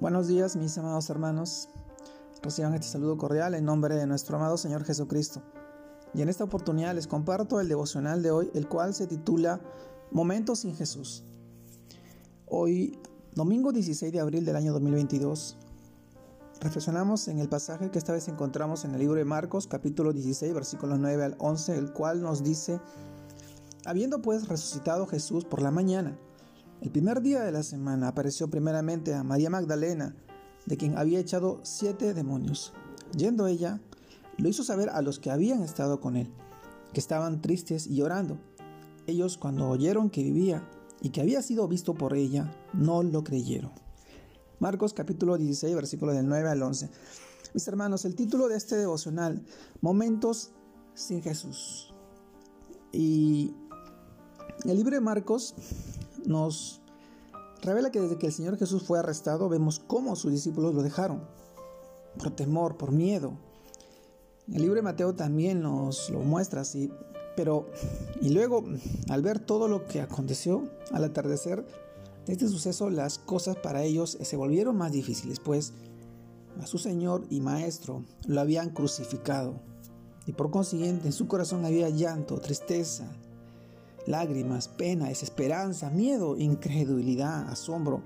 Buenos días, mis amados hermanos. Reciban este saludo cordial en nombre de nuestro amado Señor Jesucristo. Y en esta oportunidad les comparto el devocional de hoy, el cual se titula Momentos sin Jesús. Hoy, domingo 16 de abril del año 2022, reflexionamos en el pasaje que esta vez encontramos en el libro de Marcos, capítulo 16, versículos 9 al 11, el cual nos dice, Habiendo pues resucitado Jesús por la mañana, el primer día de la semana apareció primeramente a María Magdalena, de quien había echado siete demonios. Yendo ella, lo hizo saber a los que habían estado con él, que estaban tristes y llorando. Ellos cuando oyeron que vivía y que había sido visto por ella, no lo creyeron. Marcos capítulo 16, versículos del 9 al 11. Mis hermanos, el título de este devocional, Momentos sin Jesús. Y el libro de Marcos nos revela que desde que el Señor Jesús fue arrestado, vemos cómo sus discípulos lo dejaron, por temor, por miedo. El libro de Mateo también nos lo muestra así, pero y luego al ver todo lo que aconteció al atardecer de este suceso, las cosas para ellos se volvieron más difíciles, pues a su Señor y Maestro lo habían crucificado y por consiguiente en su corazón había llanto, tristeza, lágrimas, pena, desesperanza, miedo, incredulidad, asombro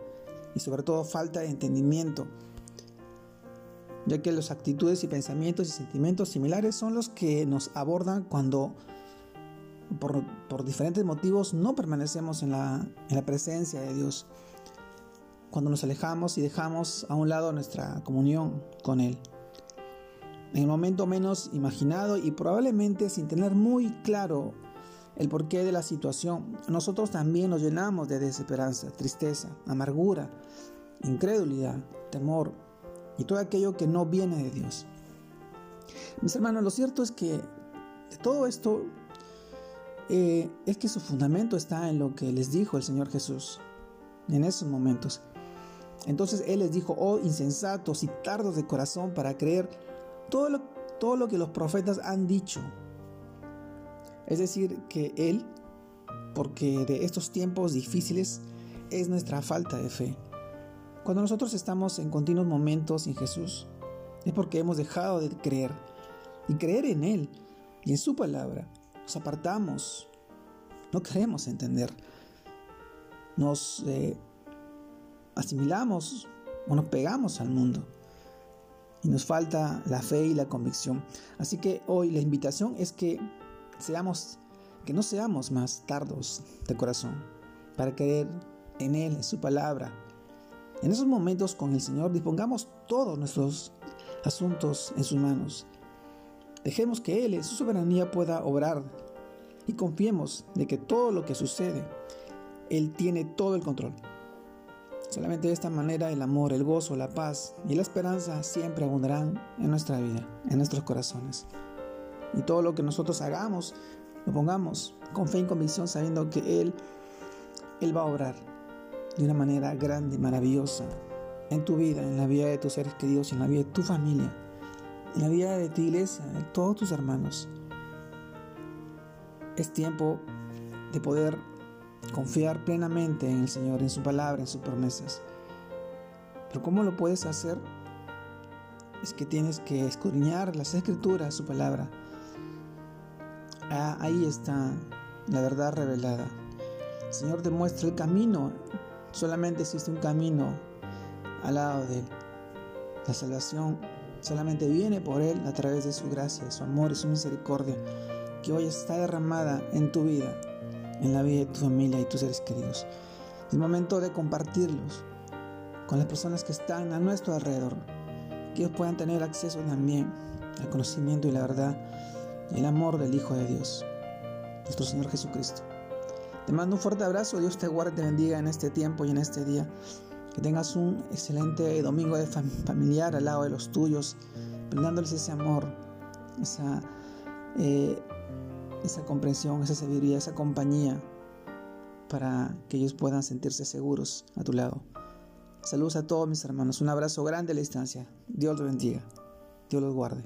y sobre todo falta de entendimiento, ya que las actitudes y pensamientos y sentimientos similares son los que nos abordan cuando por, diferentes motivos no permanecemos en la, en la presencia de Dios, cuando nos alejamos y dejamos a un lado nuestra comunión con Él. En el momento menos imaginado y probablemente sin tener muy claro el porqué de la situación, nosotros también nos llenamos de desesperanza, tristeza, amargura, incredulidad, temor y todo aquello que no viene de Dios. Mis hermanos, lo cierto es que de todo esto eh, es que su fundamento está en lo que les dijo el Señor Jesús en esos momentos. Entonces Él les dijo, oh insensatos y tardos de corazón para creer todo todo lo que los profetas han dicho. Es decir, que Él, porque de estos tiempos difíciles es nuestra falta de fe. Cuando nosotros estamos en continuos momentos sin Jesús, es porque hemos dejado de creer y creer en Él y en su palabra. Nos apartamos, no queremos entender, nos eh, asimilamos o nos pegamos al mundo y nos falta la fe y la convicción. Así que hoy la invitación es que seamos, que no seamos más tardos de corazón para creer en Él, en su palabra. En esos momentos con el Señor dispongamos todos nuestros asuntos en sus manos. Dejemos que Él en su soberanía pueda obrar y confiemos de que todo lo que sucede, Él tiene todo el control. Solamente de esta manera el amor, el gozo, la paz y la esperanza siempre abundarán en nuestra vida, en nuestros corazones. Y todo lo que nosotros hagamos, lo pongamos con fe y convicción sabiendo que Él, Él va a obrar de una manera grande, maravillosa, en tu vida, en la vida de tus seres queridos, en la vida de tu familia, en la vida de tu iglesia, de todos tus hermanos. Es tiempo de poder confiar plenamente en el Señor, en su palabra, en sus promesas. Pero ¿cómo lo puedes hacer? Es que tienes que escudriñar las escrituras, su palabra, Ah, ahí está la verdad revelada. El Señor demuestra el camino. Solamente existe un camino al lado de Él. La salvación solamente viene por Él a través de su gracia, su amor y su misericordia, que hoy está derramada en tu vida, en la vida de tu familia y tus seres queridos. Es momento de compartirlos con las personas que están a nuestro alrededor, que ellos puedan tener acceso también al conocimiento y la verdad el amor del Hijo de Dios, nuestro Señor Jesucristo. Te mando un fuerte abrazo, Dios te guarde te bendiga en este tiempo y en este día. Que tengas un excelente domingo familiar al lado de los tuyos, brindándoles ese amor, esa, eh, esa comprensión, esa sabiduría, esa compañía, para que ellos puedan sentirse seguros a tu lado. Saludos a todos mis hermanos, un abrazo grande a la distancia. Dios los bendiga, Dios los guarde.